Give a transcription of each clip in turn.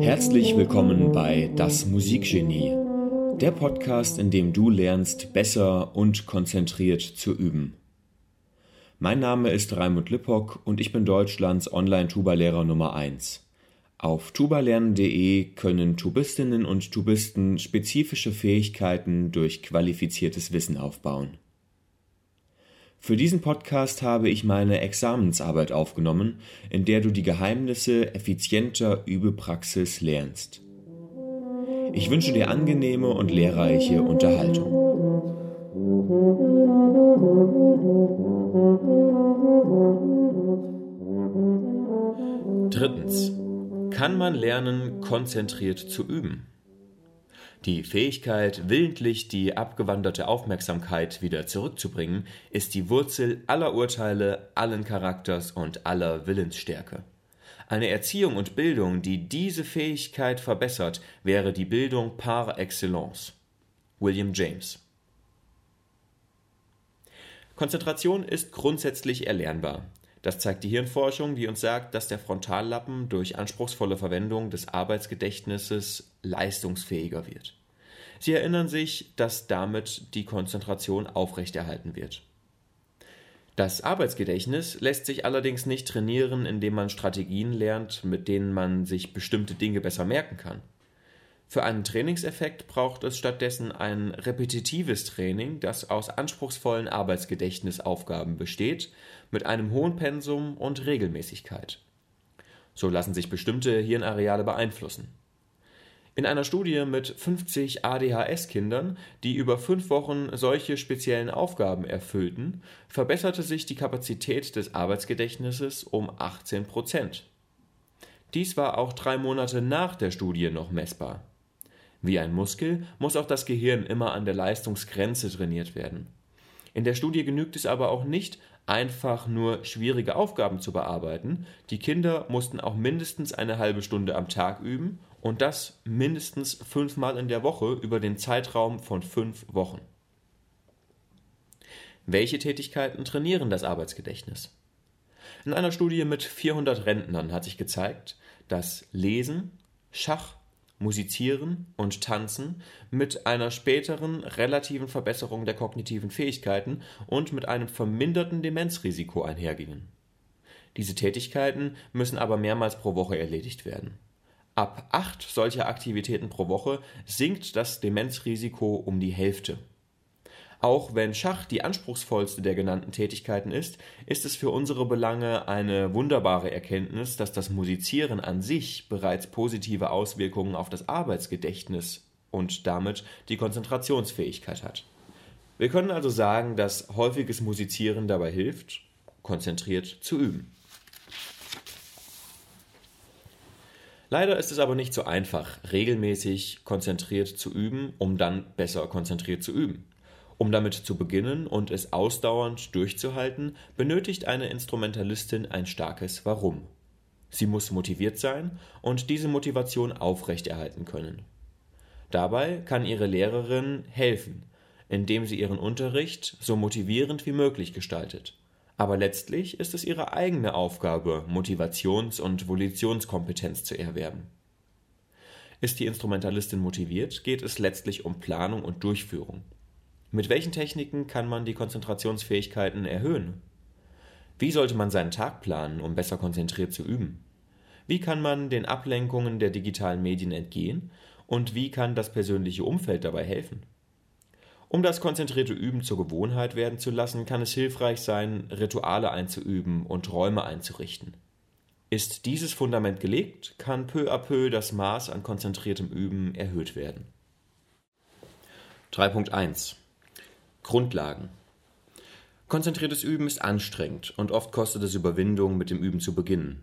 Herzlich willkommen bei Das Musikgenie, der Podcast, in dem du lernst, besser und konzentriert zu üben. Mein Name ist Raimund Lippock und ich bin Deutschlands Online-Tuba-Lehrer Nummer 1. Auf tubalernen.de können Tubistinnen und Tubisten spezifische Fähigkeiten durch qualifiziertes Wissen aufbauen. Für diesen Podcast habe ich meine Examensarbeit aufgenommen, in der du die Geheimnisse effizienter Übepraxis lernst. Ich wünsche dir angenehme und lehrreiche Unterhaltung. Drittens. Kann man lernen, konzentriert zu üben? Die Fähigkeit, willentlich die abgewanderte Aufmerksamkeit wieder zurückzubringen, ist die Wurzel aller Urteile, allen Charakters und aller Willensstärke. Eine Erziehung und Bildung, die diese Fähigkeit verbessert, wäre die Bildung par excellence. William James Konzentration ist grundsätzlich erlernbar. Das zeigt die Hirnforschung, die uns sagt, dass der Frontallappen durch anspruchsvolle Verwendung des Arbeitsgedächtnisses leistungsfähiger wird. Sie erinnern sich, dass damit die Konzentration aufrechterhalten wird. Das Arbeitsgedächtnis lässt sich allerdings nicht trainieren, indem man Strategien lernt, mit denen man sich bestimmte Dinge besser merken kann. Für einen Trainingseffekt braucht es stattdessen ein repetitives Training, das aus anspruchsvollen Arbeitsgedächtnisaufgaben besteht, mit einem hohen Pensum und Regelmäßigkeit. So lassen sich bestimmte Hirnareale beeinflussen. In einer Studie mit 50 ADHS-Kindern, die über fünf Wochen solche speziellen Aufgaben erfüllten, verbesserte sich die Kapazität des Arbeitsgedächtnisses um 18 Prozent. Dies war auch drei Monate nach der Studie noch messbar. Wie ein Muskel muss auch das Gehirn immer an der Leistungsgrenze trainiert werden. In der Studie genügt es aber auch nicht, einfach nur schwierige Aufgaben zu bearbeiten. Die Kinder mussten auch mindestens eine halbe Stunde am Tag üben und das mindestens fünfmal in der Woche über den Zeitraum von fünf Wochen. Welche Tätigkeiten trainieren das Arbeitsgedächtnis? In einer Studie mit 400 Rentnern hat sich gezeigt, dass Lesen, Schach, Musizieren und Tanzen mit einer späteren relativen Verbesserung der kognitiven Fähigkeiten und mit einem verminderten Demenzrisiko einhergingen. Diese Tätigkeiten müssen aber mehrmals pro Woche erledigt werden. Ab acht solcher Aktivitäten pro Woche sinkt das Demenzrisiko um die Hälfte. Auch wenn Schach die anspruchsvollste der genannten Tätigkeiten ist, ist es für unsere Belange eine wunderbare Erkenntnis, dass das Musizieren an sich bereits positive Auswirkungen auf das Arbeitsgedächtnis und damit die Konzentrationsfähigkeit hat. Wir können also sagen, dass häufiges Musizieren dabei hilft, konzentriert zu üben. Leider ist es aber nicht so einfach, regelmäßig konzentriert zu üben, um dann besser konzentriert zu üben. Um damit zu beginnen und es ausdauernd durchzuhalten, benötigt eine Instrumentalistin ein starkes Warum. Sie muss motiviert sein und diese Motivation aufrechterhalten können. Dabei kann ihre Lehrerin helfen, indem sie ihren Unterricht so motivierend wie möglich gestaltet. Aber letztlich ist es ihre eigene Aufgabe, Motivations- und Volitionskompetenz zu erwerben. Ist die Instrumentalistin motiviert, geht es letztlich um Planung und Durchführung. Mit welchen Techniken kann man die Konzentrationsfähigkeiten erhöhen? Wie sollte man seinen Tag planen, um besser konzentriert zu üben? Wie kann man den Ablenkungen der digitalen Medien entgehen und wie kann das persönliche Umfeld dabei helfen? Um das konzentrierte Üben zur Gewohnheit werden zu lassen, kann es hilfreich sein, Rituale einzuüben und Räume einzurichten. Ist dieses Fundament gelegt, kann peu à peu das Maß an konzentriertem Üben erhöht werden. 3.1 Grundlagen. Konzentriertes Üben ist anstrengend und oft kostet es Überwindung, mit dem Üben zu beginnen.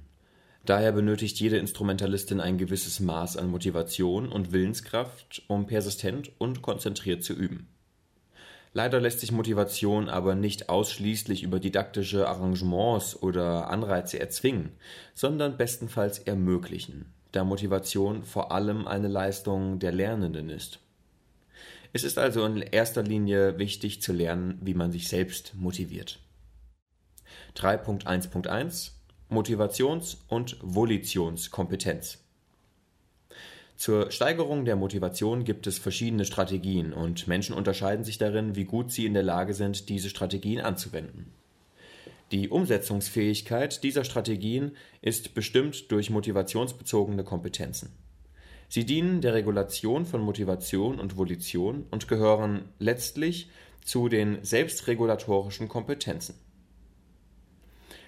Daher benötigt jede Instrumentalistin ein gewisses Maß an Motivation und Willenskraft, um persistent und konzentriert zu üben. Leider lässt sich Motivation aber nicht ausschließlich über didaktische Arrangements oder Anreize erzwingen, sondern bestenfalls ermöglichen, da Motivation vor allem eine Leistung der Lernenden ist. Es ist also in erster Linie wichtig zu lernen, wie man sich selbst motiviert. 3.1.1 Motivations- und Volitionskompetenz. Zur Steigerung der Motivation gibt es verschiedene Strategien und Menschen unterscheiden sich darin, wie gut sie in der Lage sind, diese Strategien anzuwenden. Die Umsetzungsfähigkeit dieser Strategien ist bestimmt durch motivationsbezogene Kompetenzen. Sie dienen der Regulation von Motivation und Volition und gehören letztlich zu den selbstregulatorischen Kompetenzen.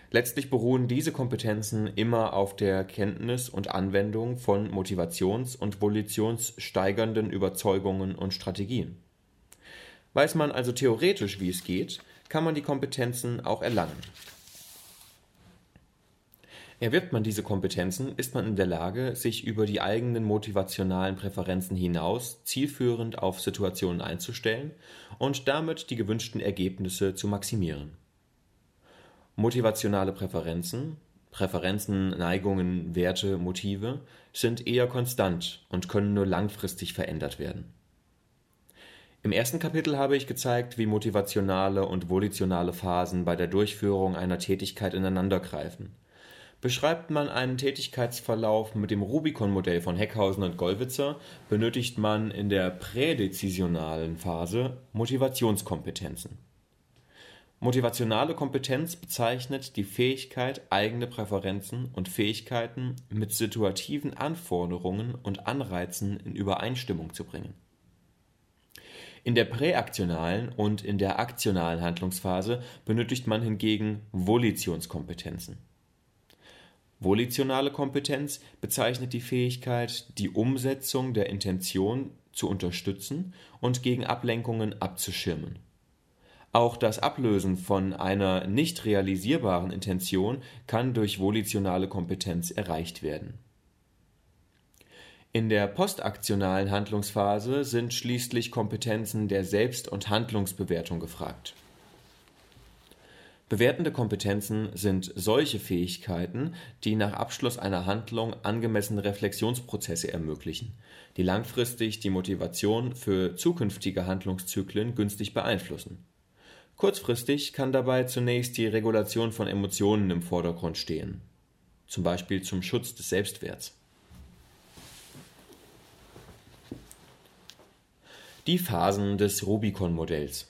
Letztlich beruhen diese Kompetenzen immer auf der Kenntnis und Anwendung von motivations- und volitionssteigernden Überzeugungen und Strategien. Weiß man also theoretisch, wie es geht, kann man die Kompetenzen auch erlangen. Erwirbt man diese Kompetenzen, ist man in der Lage, sich über die eigenen motivationalen Präferenzen hinaus zielführend auf Situationen einzustellen und damit die gewünschten Ergebnisse zu maximieren. Motivationale Präferenzen Präferenzen, Neigungen, Werte, Motive sind eher konstant und können nur langfristig verändert werden. Im ersten Kapitel habe ich gezeigt, wie motivationale und volitionale Phasen bei der Durchführung einer Tätigkeit ineinandergreifen. Beschreibt man einen Tätigkeitsverlauf mit dem Rubicon-Modell von Heckhausen und Gollwitzer, benötigt man in der prädezisionalen Phase Motivationskompetenzen. Motivationale Kompetenz bezeichnet die Fähigkeit, eigene Präferenzen und Fähigkeiten mit situativen Anforderungen und Anreizen in Übereinstimmung zu bringen. In der präaktionalen und in der aktionalen Handlungsphase benötigt man hingegen Volitionskompetenzen. Volitionale Kompetenz bezeichnet die Fähigkeit, die Umsetzung der Intention zu unterstützen und gegen Ablenkungen abzuschirmen auch das Ablösen von einer nicht realisierbaren Intention kann durch volitionale Kompetenz erreicht werden. In der postaktionalen Handlungsphase sind schließlich Kompetenzen der Selbst- und Handlungsbewertung gefragt. Bewertende Kompetenzen sind solche Fähigkeiten, die nach Abschluss einer Handlung angemessene Reflexionsprozesse ermöglichen, die langfristig die Motivation für zukünftige Handlungszyklen günstig beeinflussen Kurzfristig kann dabei zunächst die Regulation von Emotionen im Vordergrund stehen, zum Beispiel zum Schutz des Selbstwerts. Die Phasen des Rubicon-Modells.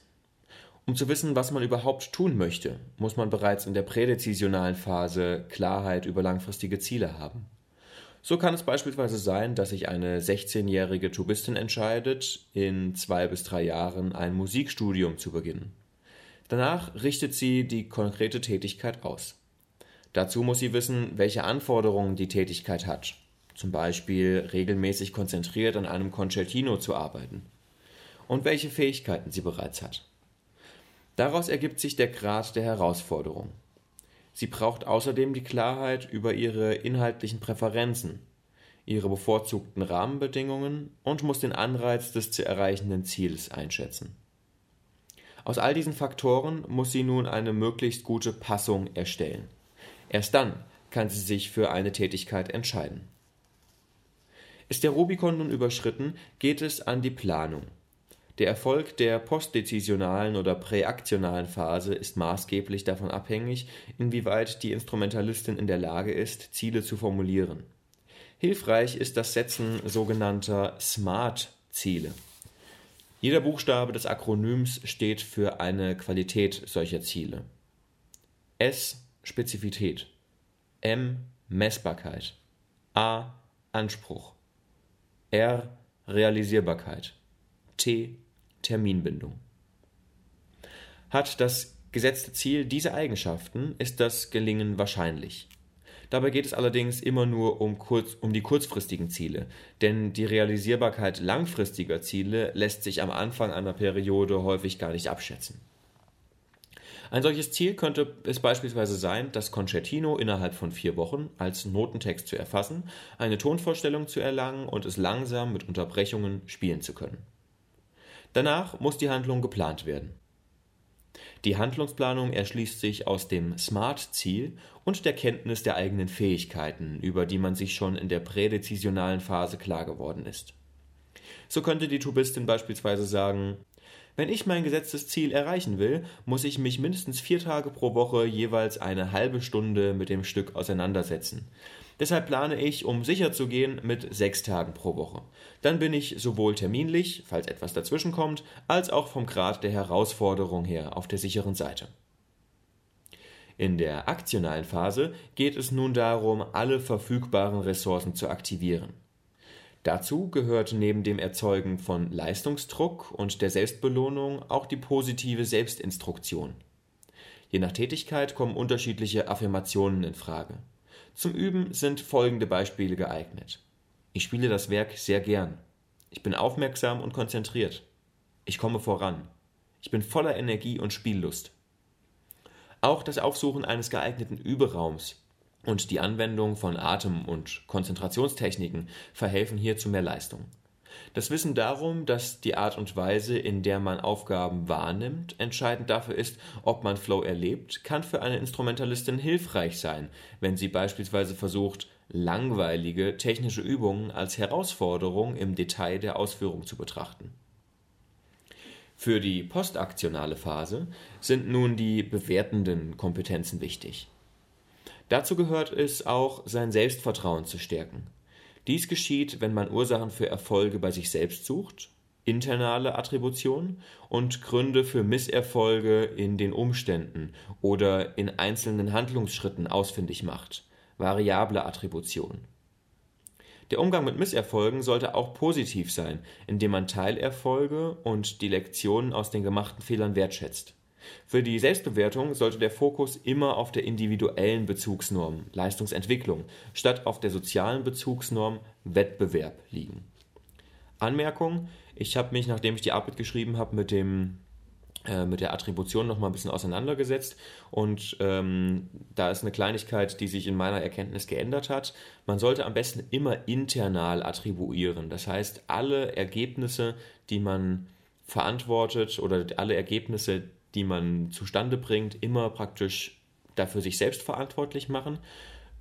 Um zu wissen, was man überhaupt tun möchte, muss man bereits in der prädezisionalen Phase Klarheit über langfristige Ziele haben. So kann es beispielsweise sein, dass sich eine 16-jährige Tubistin entscheidet, in zwei bis drei Jahren ein Musikstudium zu beginnen. Danach richtet sie die konkrete Tätigkeit aus. Dazu muss sie wissen, welche Anforderungen die Tätigkeit hat, zum Beispiel regelmäßig konzentriert an einem Concertino zu arbeiten, und welche Fähigkeiten sie bereits hat. Daraus ergibt sich der Grad der Herausforderung. Sie braucht außerdem die Klarheit über ihre inhaltlichen Präferenzen, ihre bevorzugten Rahmenbedingungen und muss den Anreiz des zu erreichenden Ziels einschätzen. Aus all diesen Faktoren muss sie nun eine möglichst gute Passung erstellen. Erst dann kann sie sich für eine Tätigkeit entscheiden. Ist der Rubikon nun überschritten, geht es an die Planung. Der Erfolg der postdezisionalen oder präaktionalen Phase ist maßgeblich davon abhängig, inwieweit die Instrumentalistin in der Lage ist, Ziele zu formulieren. Hilfreich ist das Setzen sogenannter SMART-Ziele. Jeder Buchstabe des Akronyms steht für eine Qualität solcher Ziele. S Spezifität, M Messbarkeit, A Anspruch, R Realisierbarkeit, T Terminbindung. Hat das gesetzte Ziel diese Eigenschaften, ist das Gelingen wahrscheinlich. Dabei geht es allerdings immer nur um, kurz, um die kurzfristigen Ziele, denn die Realisierbarkeit langfristiger Ziele lässt sich am Anfang einer Periode häufig gar nicht abschätzen. Ein solches Ziel könnte es beispielsweise sein, das Concertino innerhalb von vier Wochen als Notentext zu erfassen, eine Tonvorstellung zu erlangen und es langsam mit Unterbrechungen spielen zu können. Danach muss die Handlung geplant werden. Die Handlungsplanung erschließt sich aus dem SMART-Ziel und der Kenntnis der eigenen Fähigkeiten, über die man sich schon in der prädezisionalen Phase klar geworden ist. So könnte die Tubistin beispielsweise sagen, Wenn ich mein gesetztes Ziel erreichen will, muss ich mich mindestens vier Tage pro Woche jeweils eine halbe Stunde mit dem Stück auseinandersetzen. Deshalb plane ich, um sicher zu gehen, mit sechs Tagen pro Woche. Dann bin ich sowohl terminlich, falls etwas dazwischenkommt, als auch vom Grad der Herausforderung her auf der sicheren Seite. In der aktionalen Phase geht es nun darum, alle verfügbaren Ressourcen zu aktivieren. Dazu gehört neben dem Erzeugen von Leistungsdruck und der Selbstbelohnung auch die positive Selbstinstruktion. Je nach Tätigkeit kommen unterschiedliche Affirmationen in Frage. Zum Üben sind folgende Beispiele geeignet. Ich spiele das Werk sehr gern. Ich bin aufmerksam und konzentriert. Ich komme voran. Ich bin voller Energie und Spiellust. Auch das Aufsuchen eines geeigneten Überaums und die Anwendung von Atem- und Konzentrationstechniken verhelfen hier zu mehr Leistung. Das Wissen darum, dass die Art und Weise, in der man Aufgaben wahrnimmt, entscheidend dafür ist, ob man Flow erlebt, kann für eine Instrumentalistin hilfreich sein, wenn sie beispielsweise versucht, langweilige technische Übungen als Herausforderung im Detail der Ausführung zu betrachten. Für die postaktionale Phase sind nun die bewertenden Kompetenzen wichtig. Dazu gehört es auch, sein Selbstvertrauen zu stärken. Dies geschieht, wenn man Ursachen für Erfolge bei sich selbst sucht, internale Attribution und Gründe für Misserfolge in den Umständen oder in einzelnen Handlungsschritten ausfindig macht, variable Attribution. Der Umgang mit Misserfolgen sollte auch positiv sein, indem man Teilerfolge und die Lektionen aus den gemachten Fehlern wertschätzt. Für die Selbstbewertung sollte der Fokus immer auf der individuellen Bezugsnorm Leistungsentwicklung statt auf der sozialen Bezugsnorm Wettbewerb liegen. Anmerkung: Ich habe mich, nachdem ich die Arbeit geschrieben habe, mit äh, mit der Attribution noch mal ein bisschen auseinandergesetzt und ähm, da ist eine Kleinigkeit, die sich in meiner Erkenntnis geändert hat. Man sollte am besten immer internal attribuieren. Das heißt, alle Ergebnisse, die man verantwortet oder alle Ergebnisse, die man zustande bringt, immer praktisch dafür sich selbst verantwortlich machen.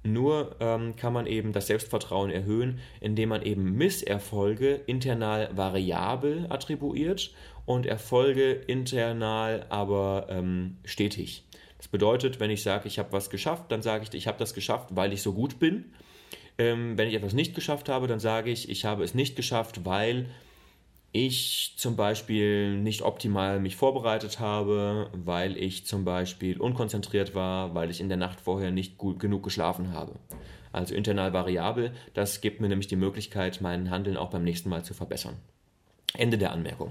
Nur ähm, kann man eben das Selbstvertrauen erhöhen, indem man eben Misserfolge internal variabel attribuiert und Erfolge internal aber ähm, stetig. Das bedeutet, wenn ich sage, ich habe was geschafft, dann sage ich, ich habe das geschafft, weil ich so gut bin. Ähm, wenn ich etwas nicht geschafft habe, dann sage ich, ich habe es nicht geschafft, weil ich zum Beispiel nicht optimal mich vorbereitet habe, weil ich zum Beispiel unkonzentriert war, weil ich in der Nacht vorher nicht gut genug geschlafen habe. Also internal variabel, das gibt mir nämlich die Möglichkeit, mein Handeln auch beim nächsten Mal zu verbessern. Ende der Anmerkung.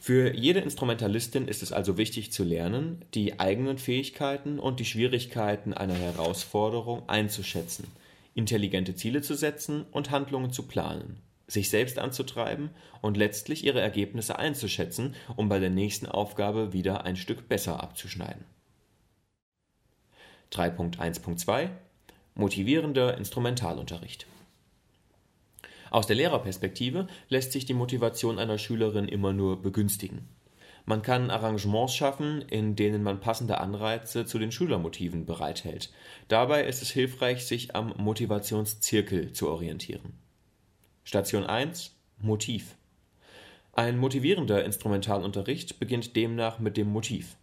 Für jede Instrumentalistin ist es also wichtig zu lernen, die eigenen Fähigkeiten und die Schwierigkeiten einer Herausforderung einzuschätzen, intelligente Ziele zu setzen und Handlungen zu planen sich selbst anzutreiben und letztlich ihre Ergebnisse einzuschätzen, um bei der nächsten Aufgabe wieder ein Stück besser abzuschneiden. 3.1.2 Motivierender Instrumentalunterricht Aus der Lehrerperspektive lässt sich die Motivation einer Schülerin immer nur begünstigen. Man kann Arrangements schaffen, in denen man passende Anreize zu den Schülermotiven bereithält. Dabei ist es hilfreich, sich am Motivationszirkel zu orientieren. Station 1 Motiv Ein motivierender Instrumentalunterricht beginnt demnach mit dem Motiv.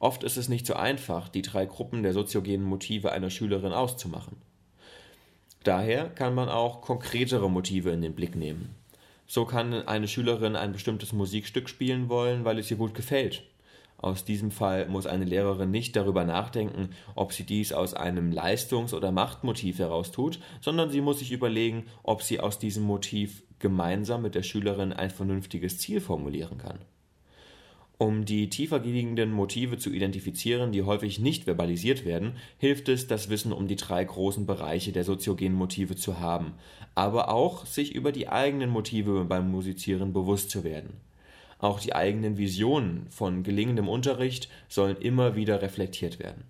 Oft ist es nicht so einfach, die drei Gruppen der soziogenen Motive einer Schülerin auszumachen. Daher kann man auch konkretere Motive in den Blick nehmen. So kann eine Schülerin ein bestimmtes Musikstück spielen wollen, weil es ihr gut gefällt. Aus diesem Fall muss eine Lehrerin nicht darüber nachdenken, ob sie dies aus einem Leistungs- oder Machtmotiv heraus tut, sondern sie muss sich überlegen, ob sie aus diesem Motiv gemeinsam mit der Schülerin ein vernünftiges Ziel formulieren kann. Um die tiefer liegenden Motive zu identifizieren, die häufig nicht verbalisiert werden, hilft es, das Wissen um die drei großen Bereiche der soziogenen Motive zu haben, aber auch sich über die eigenen Motive beim Musizieren bewusst zu werden. Auch die eigenen Visionen von gelingendem Unterricht sollen immer wieder reflektiert werden.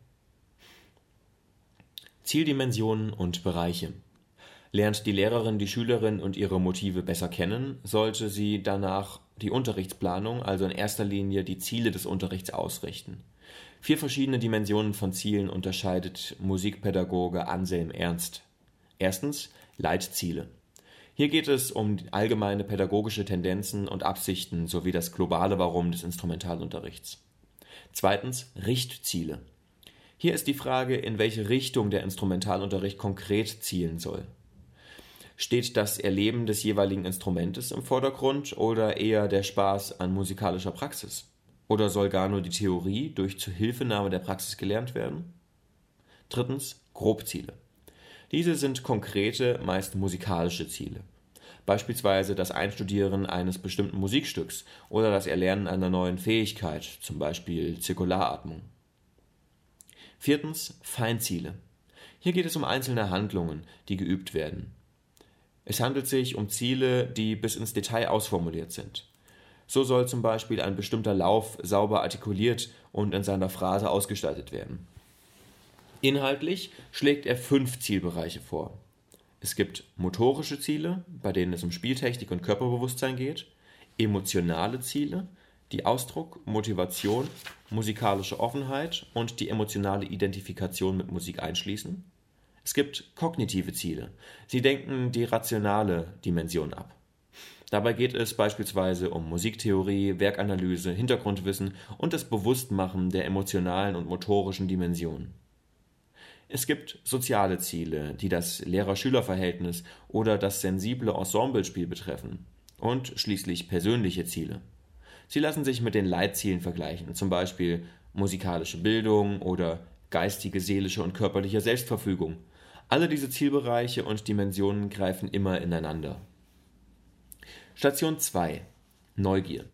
Zieldimensionen und Bereiche. Lernt die Lehrerin die Schülerin und ihre Motive besser kennen, sollte sie danach die Unterrichtsplanung, also in erster Linie die Ziele des Unterrichts ausrichten. Vier verschiedene Dimensionen von Zielen unterscheidet Musikpädagoge Anselm Ernst. Erstens Leitziele. Hier geht es um allgemeine pädagogische Tendenzen und Absichten sowie das globale Warum des Instrumentalunterrichts. Zweitens Richtziele. Hier ist die Frage, in welche Richtung der Instrumentalunterricht konkret zielen soll. Steht das Erleben des jeweiligen Instrumentes im Vordergrund oder eher der Spaß an musikalischer Praxis? Oder soll gar nur die Theorie durch Zuhilfenahme der Praxis gelernt werden? Drittens Grobziele. Diese sind konkrete, meist musikalische Ziele. Beispielsweise das Einstudieren eines bestimmten Musikstücks oder das Erlernen einer neuen Fähigkeit, zum Beispiel Zirkularatmung. Viertens Feinziele. Hier geht es um einzelne Handlungen, die geübt werden. Es handelt sich um Ziele, die bis ins Detail ausformuliert sind. So soll zum Beispiel ein bestimmter Lauf sauber artikuliert und in seiner Phrase ausgestaltet werden. Inhaltlich schlägt er fünf Zielbereiche vor. Es gibt motorische Ziele, bei denen es um Spieltechnik und Körperbewusstsein geht, emotionale Ziele, die Ausdruck, Motivation, musikalische Offenheit und die emotionale Identifikation mit Musik einschließen, es gibt kognitive Ziele. Sie denken die rationale Dimension ab. Dabei geht es beispielsweise um Musiktheorie, Werkanalyse, Hintergrundwissen und das Bewusstmachen der emotionalen und motorischen Dimensionen. Es gibt soziale Ziele, die das Lehrer-Schüler-Verhältnis oder das sensible Ensemblespiel betreffen. Und schließlich persönliche Ziele. Sie lassen sich mit den Leitzielen vergleichen, zum Beispiel musikalische Bildung oder geistige, seelische und körperliche Selbstverfügung, alle diese Zielbereiche und Dimensionen greifen immer ineinander. Station 2 Neugier.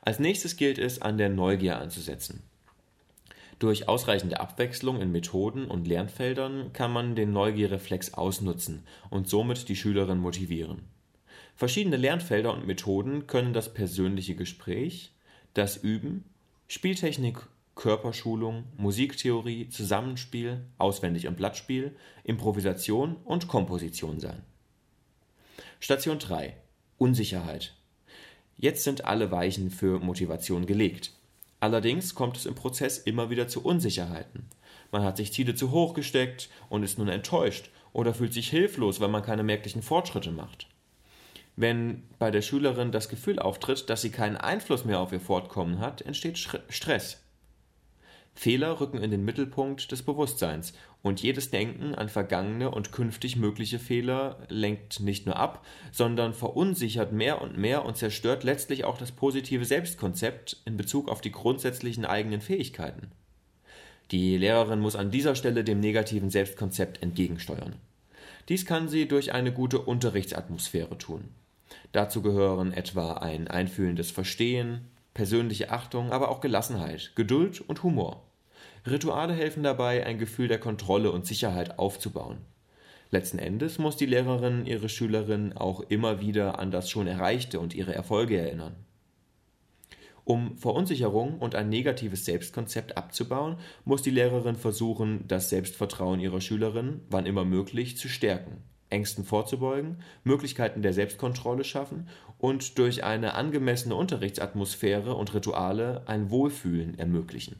Als nächstes gilt es, an der Neugier anzusetzen. Durch ausreichende Abwechslung in Methoden und Lernfeldern kann man den Neugierreflex ausnutzen und somit die Schülerin motivieren. Verschiedene Lernfelder und Methoden können das persönliche Gespräch, das Üben, Spieltechnik Körperschulung, Musiktheorie, Zusammenspiel, Auswendig- und Blattspiel, Improvisation und Komposition sein. Station 3 Unsicherheit. Jetzt sind alle Weichen für Motivation gelegt. Allerdings kommt es im Prozess immer wieder zu Unsicherheiten. Man hat sich Ziele zu hoch gesteckt und ist nun enttäuscht oder fühlt sich hilflos, weil man keine merklichen Fortschritte macht. Wenn bei der Schülerin das Gefühl auftritt, dass sie keinen Einfluss mehr auf ihr Fortkommen hat, entsteht Stress. Fehler rücken in den Mittelpunkt des Bewusstseins, und jedes Denken an vergangene und künftig mögliche Fehler lenkt nicht nur ab, sondern verunsichert mehr und mehr und zerstört letztlich auch das positive Selbstkonzept in Bezug auf die grundsätzlichen eigenen Fähigkeiten. Die Lehrerin muss an dieser Stelle dem negativen Selbstkonzept entgegensteuern. Dies kann sie durch eine gute Unterrichtsatmosphäre tun. Dazu gehören etwa ein einfühlendes Verstehen, persönliche Achtung, aber auch Gelassenheit, Geduld und Humor. Rituale helfen dabei, ein Gefühl der Kontrolle und Sicherheit aufzubauen. Letzten Endes muss die Lehrerin ihre Schülerin auch immer wieder an das schon Erreichte und ihre Erfolge erinnern. Um Verunsicherung und ein negatives Selbstkonzept abzubauen, muss die Lehrerin versuchen, das Selbstvertrauen ihrer Schülerin, wann immer möglich, zu stärken. Ängsten vorzubeugen, Möglichkeiten der Selbstkontrolle schaffen und durch eine angemessene Unterrichtsatmosphäre und Rituale ein Wohlfühlen ermöglichen.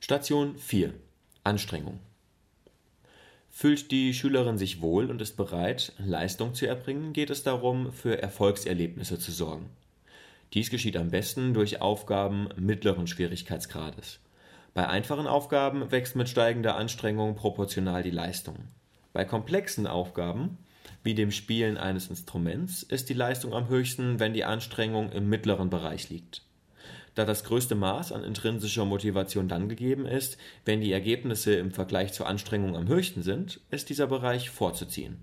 Station 4 Anstrengung Fühlt die Schülerin sich wohl und ist bereit, Leistung zu erbringen, geht es darum, für Erfolgserlebnisse zu sorgen. Dies geschieht am besten durch Aufgaben mittleren Schwierigkeitsgrades. Bei einfachen Aufgaben wächst mit steigender Anstrengung proportional die Leistung. Bei komplexen Aufgaben, wie dem Spielen eines Instruments, ist die Leistung am höchsten, wenn die Anstrengung im mittleren Bereich liegt. Da das größte Maß an intrinsischer Motivation dann gegeben ist, wenn die Ergebnisse im Vergleich zur Anstrengung am höchsten sind, ist dieser Bereich vorzuziehen.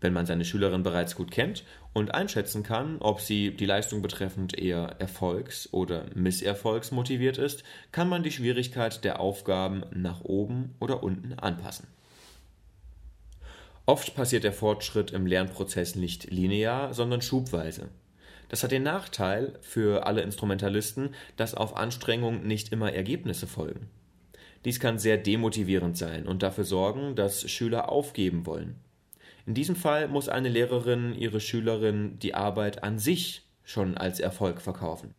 Wenn man seine Schülerin bereits gut kennt und einschätzen kann, ob sie die Leistung betreffend eher erfolgs- oder misserfolgsmotiviert ist, kann man die Schwierigkeit der Aufgaben nach oben oder unten anpassen. Oft passiert der Fortschritt im Lernprozess nicht linear, sondern schubweise. Das hat den Nachteil für alle Instrumentalisten, dass auf Anstrengung nicht immer Ergebnisse folgen. Dies kann sehr demotivierend sein und dafür sorgen, dass Schüler aufgeben wollen. In diesem Fall muss eine Lehrerin ihre Schülerin die Arbeit an sich schon als Erfolg verkaufen.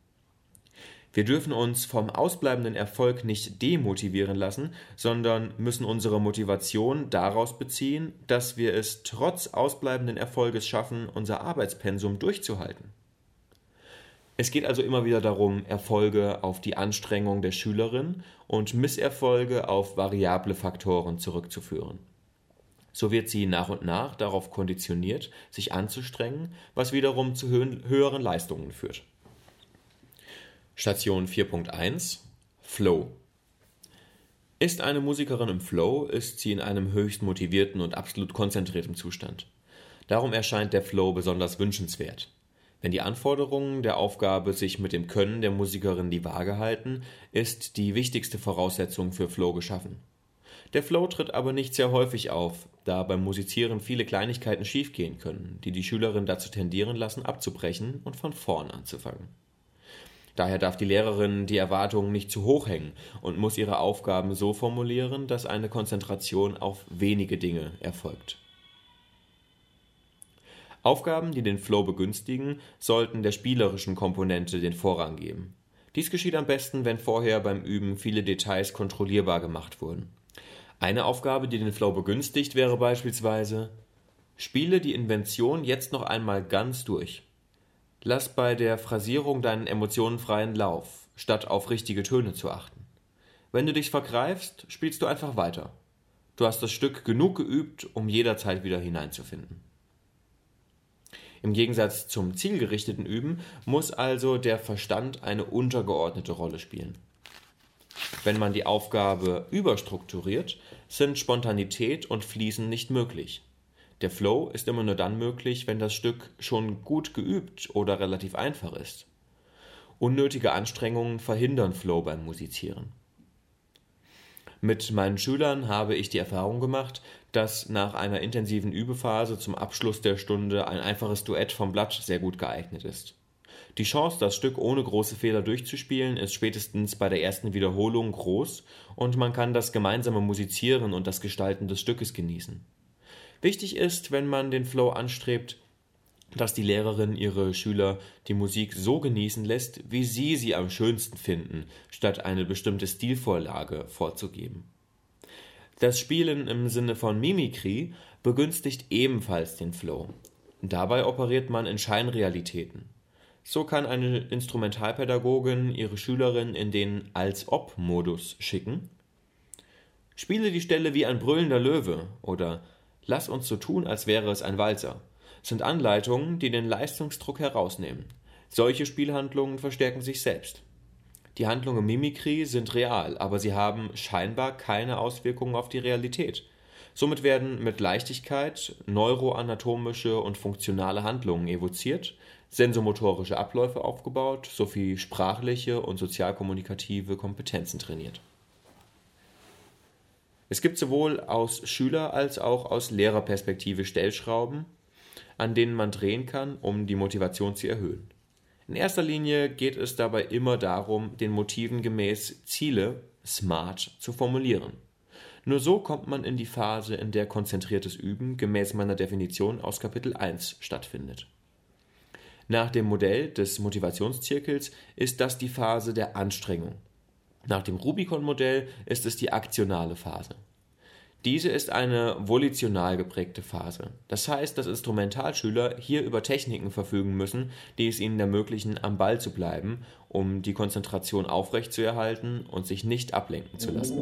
Wir dürfen uns vom ausbleibenden Erfolg nicht demotivieren lassen, sondern müssen unsere Motivation daraus beziehen, dass wir es trotz ausbleibenden Erfolges schaffen, unser Arbeitspensum durchzuhalten. Es geht also immer wieder darum, Erfolge auf die Anstrengung der Schülerin und Misserfolge auf variable Faktoren zurückzuführen. So wird sie nach und nach darauf konditioniert, sich anzustrengen, was wiederum zu höheren Leistungen führt. Station 4.1 Flow Ist eine Musikerin im Flow, ist sie in einem höchst motivierten und absolut konzentrierten Zustand. Darum erscheint der Flow besonders wünschenswert. Wenn die Anforderungen der Aufgabe sich mit dem Können der Musikerin die Waage halten, ist die wichtigste Voraussetzung für Flow geschaffen. Der Flow tritt aber nicht sehr häufig auf, da beim Musizieren viele Kleinigkeiten schiefgehen können, die die Schülerin dazu tendieren lassen, abzubrechen und von vorn anzufangen. Daher darf die Lehrerin die Erwartungen nicht zu hoch hängen und muss ihre Aufgaben so formulieren, dass eine Konzentration auf wenige Dinge erfolgt. Aufgaben, die den Flow begünstigen, sollten der spielerischen Komponente den Vorrang geben. Dies geschieht am besten, wenn vorher beim Üben viele Details kontrollierbar gemacht wurden. Eine Aufgabe, die den Flow begünstigt, wäre beispielsweise Spiele die Invention jetzt noch einmal ganz durch. Lass bei der Phrasierung deinen Emotionen freien Lauf, statt auf richtige Töne zu achten. Wenn du dich vergreifst, spielst du einfach weiter. Du hast das Stück genug geübt, um jederzeit wieder hineinzufinden. Im Gegensatz zum zielgerichteten Üben muss also der Verstand eine untergeordnete Rolle spielen. Wenn man die Aufgabe überstrukturiert, sind Spontanität und Fließen nicht möglich. Der Flow ist immer nur dann möglich, wenn das Stück schon gut geübt oder relativ einfach ist. Unnötige Anstrengungen verhindern Flow beim Musizieren. Mit meinen Schülern habe ich die Erfahrung gemacht, dass nach einer intensiven Übephase zum Abschluss der Stunde ein einfaches Duett vom Blatt sehr gut geeignet ist. Die Chance, das Stück ohne große Fehler durchzuspielen, ist spätestens bei der ersten Wiederholung groß und man kann das gemeinsame Musizieren und das Gestalten des Stückes genießen. Wichtig ist, wenn man den Flow anstrebt, dass die Lehrerin ihre Schüler die Musik so genießen lässt, wie sie sie am schönsten finden, statt eine bestimmte Stilvorlage vorzugeben. Das Spielen im Sinne von Mimikry begünstigt ebenfalls den Flow. Dabei operiert man in Scheinrealitäten. So kann eine Instrumentalpädagogin ihre Schülerin in den Als-Ob-Modus schicken. Spiele die Stelle wie ein brüllender Löwe oder Lass uns so tun, als wäre es ein Walzer, sind Anleitungen, die den Leistungsdruck herausnehmen. Solche Spielhandlungen verstärken sich selbst. Die Handlungen Mimikry sind real, aber sie haben scheinbar keine Auswirkungen auf die Realität. Somit werden mit Leichtigkeit neuroanatomische und funktionale Handlungen evoziert, sensomotorische Abläufe aufgebaut sowie sprachliche und sozialkommunikative Kompetenzen trainiert. Es gibt sowohl aus Schüler- als auch aus Lehrerperspektive Stellschrauben, an denen man drehen kann, um die Motivation zu erhöhen. In erster Linie geht es dabei immer darum, den Motiven gemäß Ziele smart zu formulieren. Nur so kommt man in die Phase, in der konzentriertes Üben gemäß meiner Definition aus Kapitel 1 stattfindet. Nach dem Modell des Motivationszirkels ist das die Phase der Anstrengung, nach dem Rubicon-Modell ist es die aktionale Phase. Diese ist eine volitional geprägte Phase. Das heißt, dass Instrumentalschüler hier über Techniken verfügen müssen, die es ihnen ermöglichen, am Ball zu bleiben, um die Konzentration aufrechtzuerhalten und sich nicht ablenken zu lassen.